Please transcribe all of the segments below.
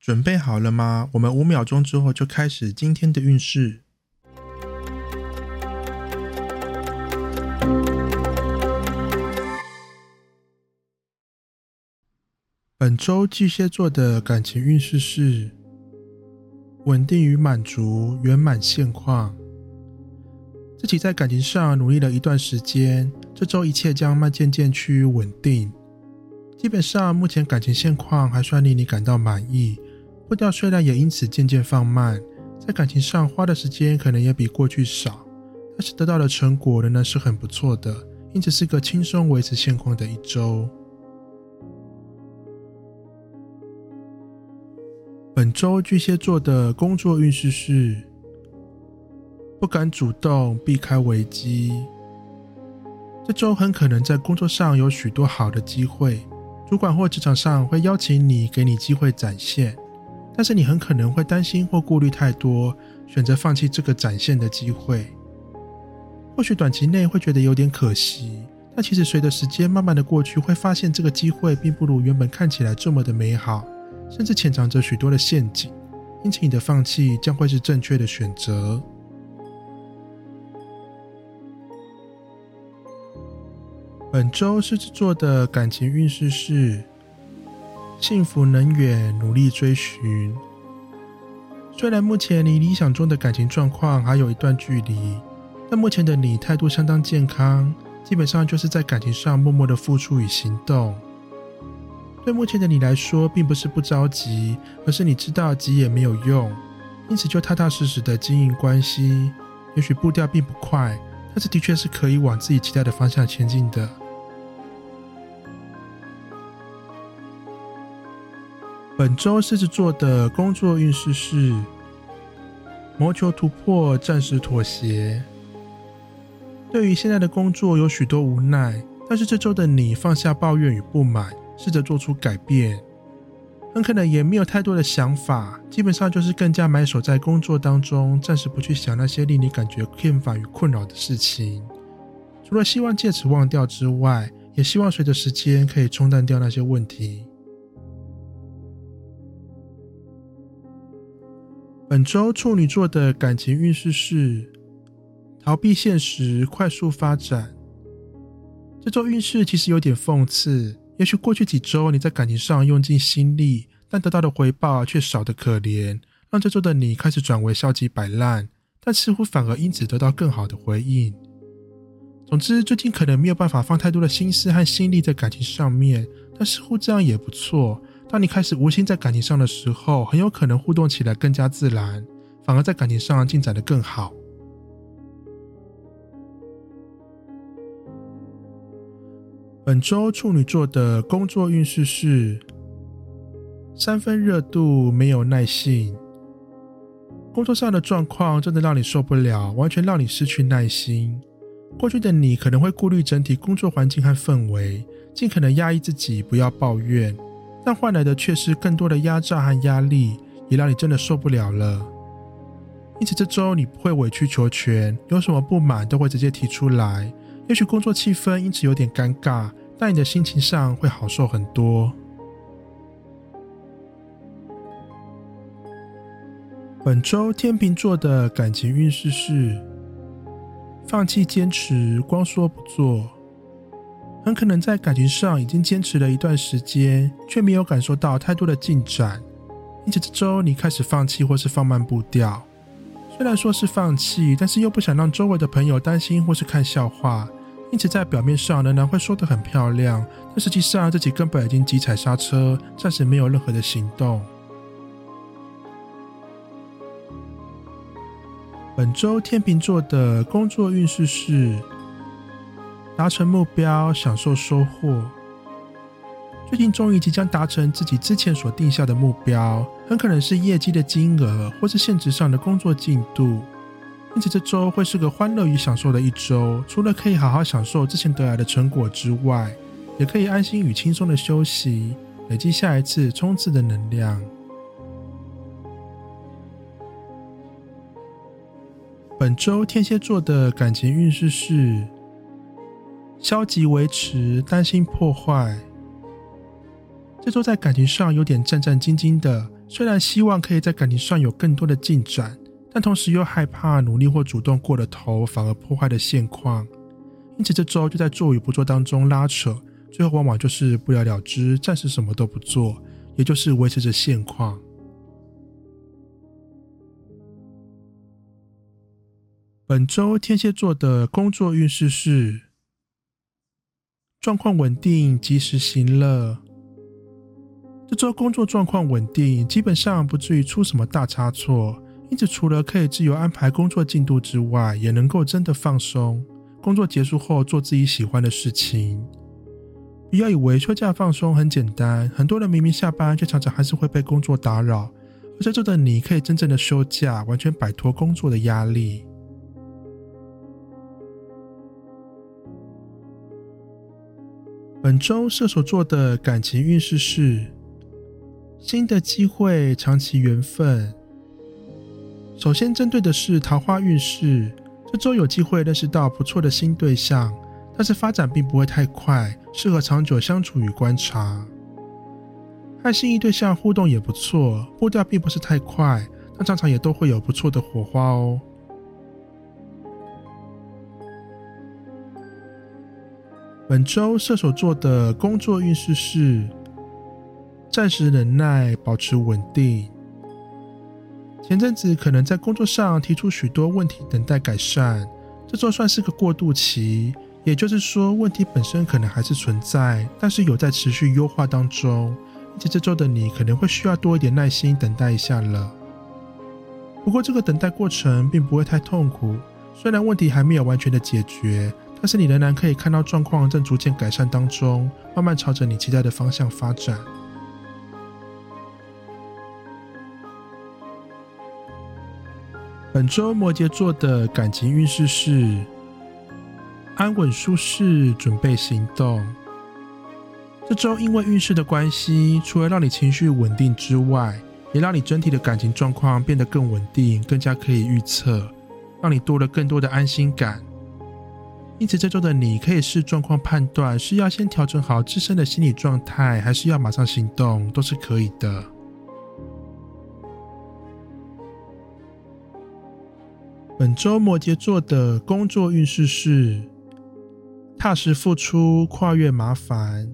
准备好了吗？我们五秒钟之后就开始今天的运势。本周巨蟹座的感情运势是稳定与满足，圆满现况。自己在感情上努力了一段时间，这周一切将慢渐渐趋于稳定。基本上，目前感情现况还算令你感到满意。步调虽然也因此渐渐放慢，在感情上花的时间可能也比过去少，但是得到的成果仍然是很不错的，因此是个轻松维持现况的一周。本周巨蟹座的工作运势是不敢主动，避开危机。这周很可能在工作上有许多好的机会，主管或职场上会邀请你，给你机会展现。但是你很可能会担心或顾虑太多，选择放弃这个展现的机会。或许短期内会觉得有点可惜，但其实随着时间慢慢的过去，会发现这个机会并不如原本看起来这么的美好，甚至潜藏着许多的陷阱。因此，你的放弃将会是正确的选择。本周狮子座的感情运势是。幸福能远，努力追寻。虽然目前离理想中的感情状况还有一段距离，但目前的你态度相当健康，基本上就是在感情上默默的付出与行动。对目前的你来说，并不是不着急，而是你知道急也没有用，因此就踏踏实实的经营关系。也许步调并不快，但是的确是可以往自己期待的方向前进的。本周狮子座的工作运势是谋求突破，暂时妥协。对于现在的工作有许多无奈，但是这周的你放下抱怨与不满，试着做出改变。很可能也没有太多的想法，基本上就是更加埋首在工作当中，暂时不去想那些令你感觉厌烦与困扰的事情。除了希望借此忘掉之外，也希望随着时间可以冲淡掉那些问题。本周处女座的感情运势是逃避现实，快速发展。这周运势其实有点讽刺，也许过去几周你在感情上用尽心力，但得到的回报却少得可怜，让这周的你开始转为消极摆烂，但似乎反而因此得到更好的回应。总之，最近可能没有办法放太多的心思和心力在感情上面，但似乎这样也不错。当你开始无心在感情上的时候，很有可能互动起来更加自然，反而在感情上进展的更好。本周处女座的工作运势是三分热度，没有耐性。工作上的状况真的让你受不了，完全让你失去耐心。过去的你可能会顾虑整体工作环境和氛围，尽可能压抑自己，不要抱怨。但换来的却是更多的压榨和压力，也让你真的受不了了。因此这周你不会委曲求全，有什么不满都会直接提出来。也许工作气氛因此有点尴尬，但你的心情上会好受很多。本周天秤座的感情运势是：放弃坚持，光说不做。很可能在感情上已经坚持了一段时间，却没有感受到太多的进展，因此这周你开始放弃或是放慢步调。虽然说是放弃，但是又不想让周围的朋友担心或是看笑话，因此在表面上仍然会说得很漂亮，但实际上自己根本已经急踩刹车，暂时没有任何的行动。本周天秤座的工作运势是。达成目标，享受收获。最近终于即将达成自己之前所定下的目标，很可能是业绩的金额，或是现职上的工作进度。因此，这周会是个欢乐与享受的一周。除了可以好好享受之前得来的成果之外，也可以安心与轻松的休息，累积下一次冲刺的能量。本周天蝎座的感情运势是消极维持，担心破坏。这周在感情上有点战战兢兢的，虽然希望可以在感情上有更多的进展，但同时又害怕努力或主动过了头，反而破坏了现况。因此这周就在做与不做当中拉扯，最后往往就是不了了之，暂时什么都不做，也就是维持着现况。本周天蝎座的工作运势是状况稳定，及时行乐。这周工作状况稳定，基本上不至于出什么大差错，因此除了可以自由安排工作进度之外，也能够真的放松。工作结束后做自己喜欢的事情。不要以为休假放松很简单，很多人明明下班，却常常还是会被工作打扰。而这周的你可以真正的休假，完全摆脱工作的压力。本周射手座的感情运势是。新的机会，长期缘分。首先针对的是桃花运势，这周有机会认识到不错的新对象，但是发展并不会太快，适合长久相处与观察。和心仪对象互动也不错，步调并不是太快，但常常也都会有不错的火花哦。本周射手座的工作运势是。暂时忍耐，保持稳定。前阵子可能在工作上提出许多问题，等待改善。这周算是个过渡期，也就是说，问题本身可能还是存在，但是有在持续优化当中。而且这周的你可能会需要多一点耐心，等待一下了。不过这个等待过程并不会太痛苦，虽然问题还没有完全的解决，但是你仍然可以看到状况正逐渐改善当中，慢慢朝着你期待的方向发展。本周摩羯座的感情运势是安稳舒适，准备行动。这周因为运势的关系，除了让你情绪稳定之外，也让你整体的感情状况变得更稳定，更加可以预测，让你多了更多的安心感。因此，这周的你可以视状况判断，是要先调整好自身的心理状态，还是要马上行动，都是可以的。本周摩羯座的工作运势是踏实付出，跨越麻烦。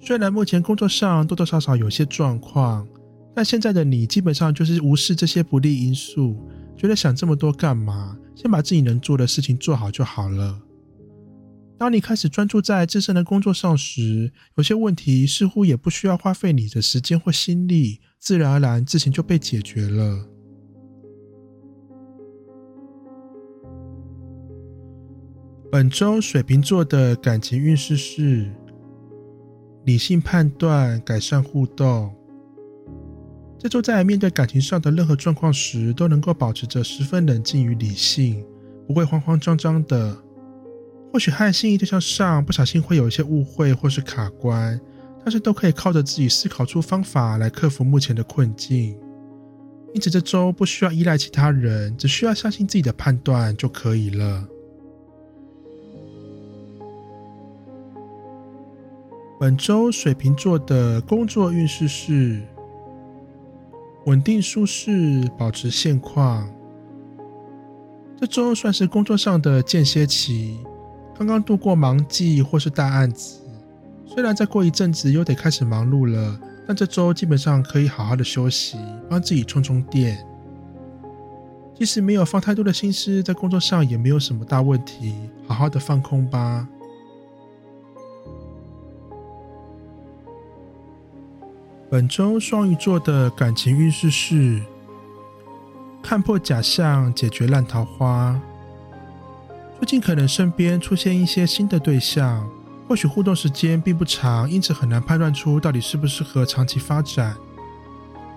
虽然目前工作上多多少少有些状况，但现在的你基本上就是无视这些不利因素，觉得想这么多干嘛？先把自己能做的事情做好就好了。当你开始专注在自身的工作上时，有些问题似乎也不需要花费你的时间或心力，自然而然事情就被解决了。本周水瓶座的感情运势是理性判断，改善互动。这周在面对感情上的任何状况时，都能够保持着十分冷静与理性，不会慌慌张张的。或许和心仪对象上不小心会有一些误会或是卡关，但是都可以靠着自己思考出方法来克服目前的困境。因此这周不需要依赖其他人，只需要相信自己的判断就可以了。本周水瓶座的工作运势是稳定舒适，保持现况。这周算是工作上的间歇期，刚刚度过忙季或是大案子。虽然再过一阵子又得开始忙碌了，但这周基本上可以好好的休息，帮自己充充电。即使没有放太多的心思在工作上，也没有什么大问题，好好的放空吧。本周双鱼座的感情运势是看破假象，解决烂桃花。最近可能身边出现一些新的对象，或许互动时间并不长，因此很难判断出到底适不适合长期发展。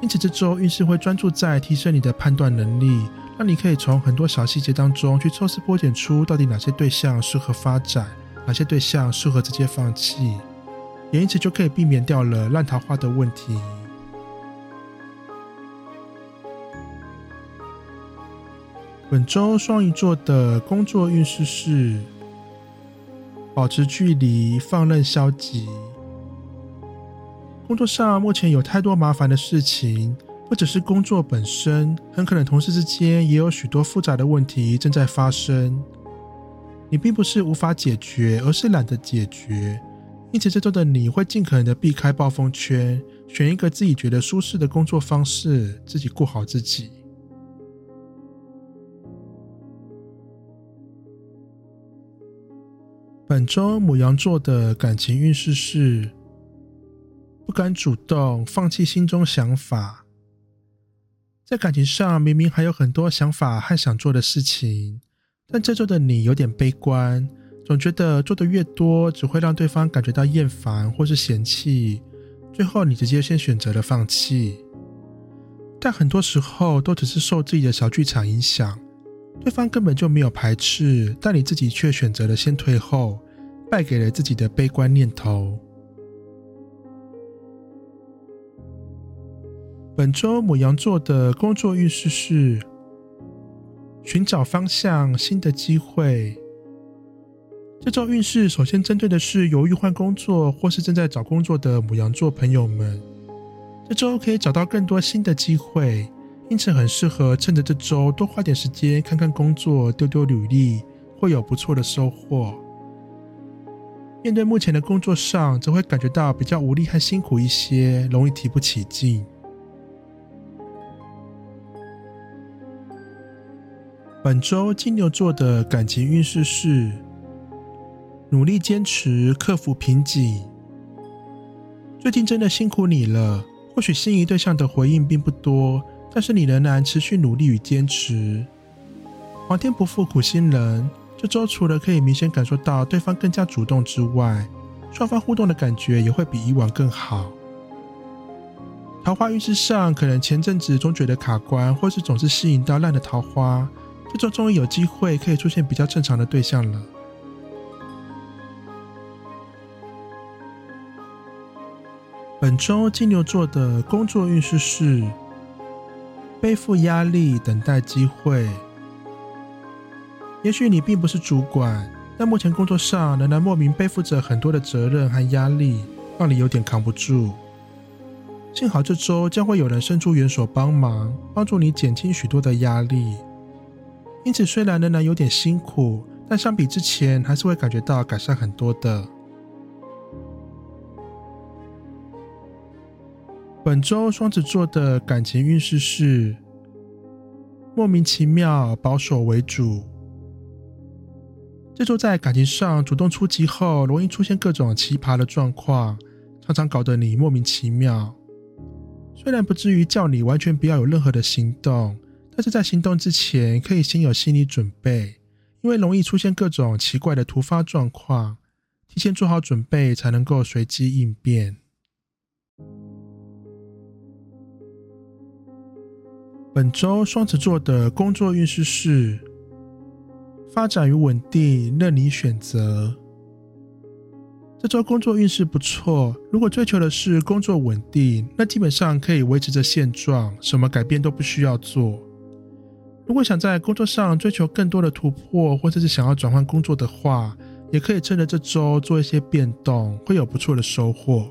因此，这周运势会专注在提升你的判断能力，让你可以从很多小细节当中去抽丝剥茧出到底哪些对象适合发展，哪些对象适合直接放弃，也因此就可以避免掉了烂桃花的问题。本周双鱼座的工作运势是。保持距离，放任消极。工作上目前有太多麻烦的事情，不只是工作本身，很可能同事之间也有许多复杂的问题正在发生。你并不是无法解决，而是懒得解决。因此，这周的你会尽可能的避开暴风圈，选一个自己觉得舒适的工作方式，自己顾好自己。本周母羊座的感情运势是不敢主动，放弃心中想法。在感情上，明明还有很多想法和想做的事情，但这周的你有点悲观，总觉得做的越多，只会让对方感觉到厌烦或是嫌弃，最后你直接先选择了放弃。但很多时候都只是受自己的小剧场影响。对方根本就没有排斥，但你自己却选择了先退后，败给了自己的悲观念头。本周母羊座的工作运势是寻找方向、新的机会。这周运势首先针对的是犹豫换工作或是正在找工作的母羊座朋友们，这周可以找到更多新的机会。因此，很适合趁着这周多花点时间看看工作，丢丢履历，会有不错的收获。面对目前的工作上，则会感觉到比较无力和辛苦一些，容易提不起劲。本周金牛座的感情运势是：努力坚持，克服瓶颈。最近真的辛苦你了。或许心仪对象的回应并不多。但是你仍然持续努力与坚持，皇天不负苦心人。这周除了可以明显感受到对方更加主动之外，双方互动的感觉也会比以往更好。桃花运势上，可能前阵子总觉得卡关，或是总是吸引到烂的桃花，这周终于有机会可以出现比较正常的对象了。本周金牛座的工作运势是。背负压力，等待机会。也许你并不是主管，但目前工作上仍然莫名背负着很多的责任和压力，让你有点扛不住。幸好这周将会有人伸出援手帮忙，帮助你减轻许多的压力。因此，虽然仍然有点辛苦，但相比之前，还是会感觉到改善很多的。本周双子座的感情运势是莫名其妙、保守为主。这周在感情上主动出击后，容易出现各种奇葩的状况，常常搞得你莫名其妙。虽然不至于叫你完全不要有任何的行动，但是在行动之前，可以先有心理准备，因为容易出现各种奇怪的突发状况，提前做好准备才能够随机应变。本周双子座的工作运势是发展与稳定，任你选择。这周工作运势不错，如果追求的是工作稳定，那基本上可以维持着现状，什么改变都不需要做。如果想在工作上追求更多的突破，或者是想要转换工作的话，也可以趁着这周做一些变动，会有不错的收获。